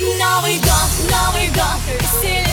Новый год, Новый год, веселее.